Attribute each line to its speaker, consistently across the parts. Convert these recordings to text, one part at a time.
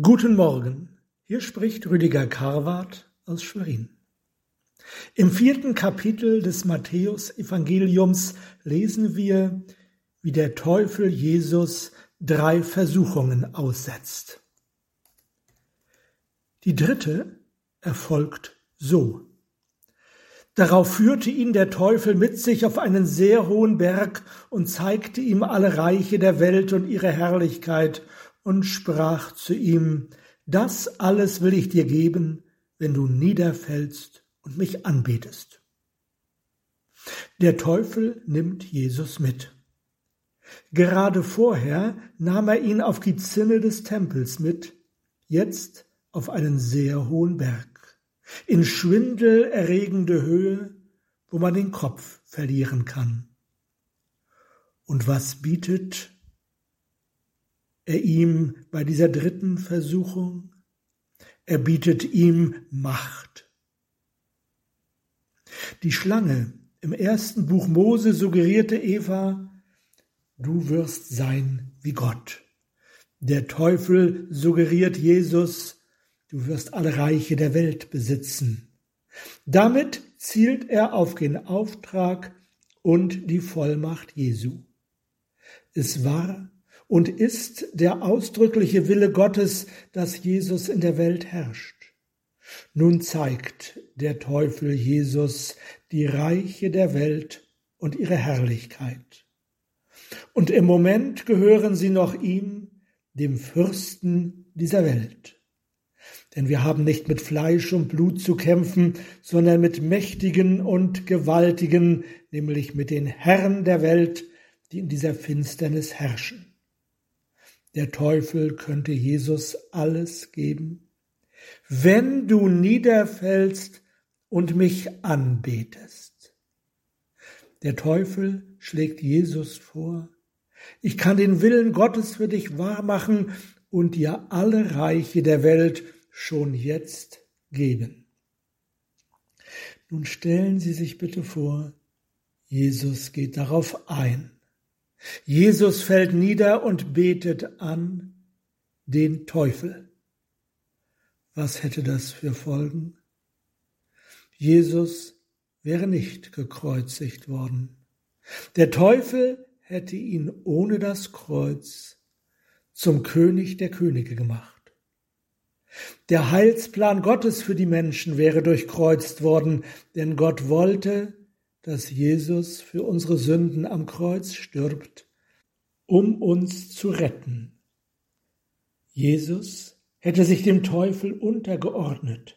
Speaker 1: Guten Morgen, hier spricht Rüdiger Karwart aus Schwerin. Im vierten Kapitel des Matthäus-Evangeliums lesen wir, wie der Teufel Jesus drei Versuchungen aussetzt. Die dritte erfolgt so. Darauf führte ihn der Teufel mit sich auf einen sehr hohen Berg und zeigte ihm alle Reiche der Welt und ihre Herrlichkeit und sprach zu ihm, Das alles will ich dir geben, wenn du niederfällst und mich anbetest. Der Teufel nimmt Jesus mit. Gerade vorher nahm er ihn auf die Zinne des Tempels mit, jetzt auf einen sehr hohen Berg, in schwindelerregende Höhe, wo man den Kopf verlieren kann. Und was bietet er ihm bei dieser dritten Versuchung? Er bietet ihm Macht. Die Schlange im ersten Buch Mose suggerierte Eva, du wirst sein wie Gott. Der Teufel suggeriert Jesus, du wirst alle Reiche der Welt besitzen. Damit zielt er auf den Auftrag und die Vollmacht Jesu. Es war und ist der ausdrückliche Wille Gottes, dass Jesus in der Welt herrscht. Nun zeigt der Teufel Jesus die Reiche der Welt und ihre Herrlichkeit. Und im Moment gehören sie noch ihm, dem Fürsten dieser Welt. Denn wir haben nicht mit Fleisch und Blut zu kämpfen, sondern mit Mächtigen und Gewaltigen, nämlich mit den Herren der Welt, die in dieser Finsternis herrschen. Der Teufel könnte Jesus alles geben. Wenn du niederfällst und mich anbetest. Der Teufel schlägt Jesus vor. Ich kann den Willen Gottes für dich wahrmachen und dir alle Reiche der Welt schon jetzt geben. Nun stellen Sie sich bitte vor, Jesus geht darauf ein. Jesus fällt nieder und betet an den Teufel. Was hätte das für Folgen? Jesus wäre nicht gekreuzigt worden. Der Teufel hätte ihn ohne das Kreuz zum König der Könige gemacht. Der Heilsplan Gottes für die Menschen wäre durchkreuzt worden, denn Gott wollte, dass Jesus für unsere Sünden am Kreuz stirbt, um uns zu retten. Jesus hätte sich dem Teufel untergeordnet.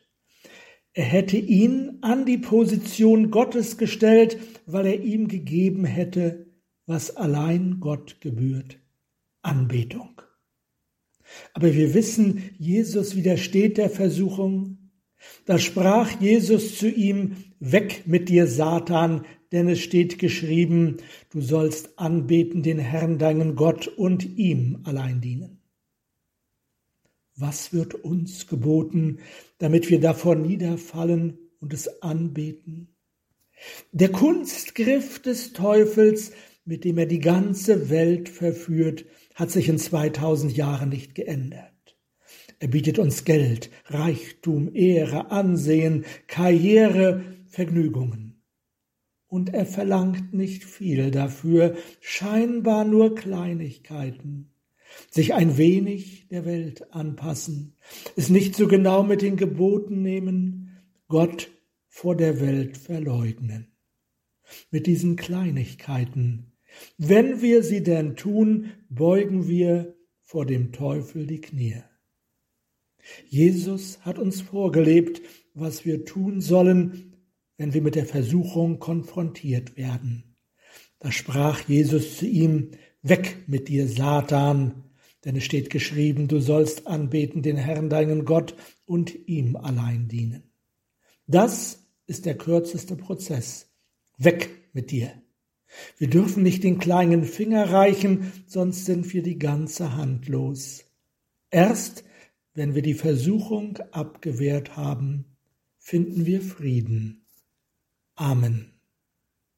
Speaker 1: Er hätte ihn an die Position Gottes gestellt, weil er ihm gegeben hätte, was allein Gott gebührt, Anbetung. Aber wir wissen, Jesus widersteht der Versuchung, da sprach Jesus zu ihm, Weg mit dir, Satan, denn es steht geschrieben, du sollst anbeten den Herrn deinen Gott und ihm allein dienen. Was wird uns geboten, damit wir davor niederfallen und es anbeten? Der Kunstgriff des Teufels, mit dem er die ganze Welt verführt, hat sich in 2000 Jahren nicht geändert. Er bietet uns Geld, Reichtum, Ehre, Ansehen, Karriere, Vergnügungen. Und er verlangt nicht viel dafür, scheinbar nur Kleinigkeiten. Sich ein wenig der Welt anpassen, es nicht so genau mit den Geboten nehmen, Gott vor der Welt verleugnen. Mit diesen Kleinigkeiten, wenn wir sie denn tun, beugen wir vor dem Teufel die Knie. Jesus hat uns vorgelebt, was wir tun sollen, wenn wir mit der Versuchung konfrontiert werden. Da sprach Jesus zu ihm, Weg mit dir, Satan, denn es steht geschrieben, du sollst anbeten den Herrn deinen Gott und ihm allein dienen. Das ist der kürzeste Prozess. Weg mit dir. Wir dürfen nicht den kleinen Finger reichen, sonst sind wir die ganze Hand los. Erst wenn wir die Versuchung abgewehrt haben, finden wir Frieden. Amen.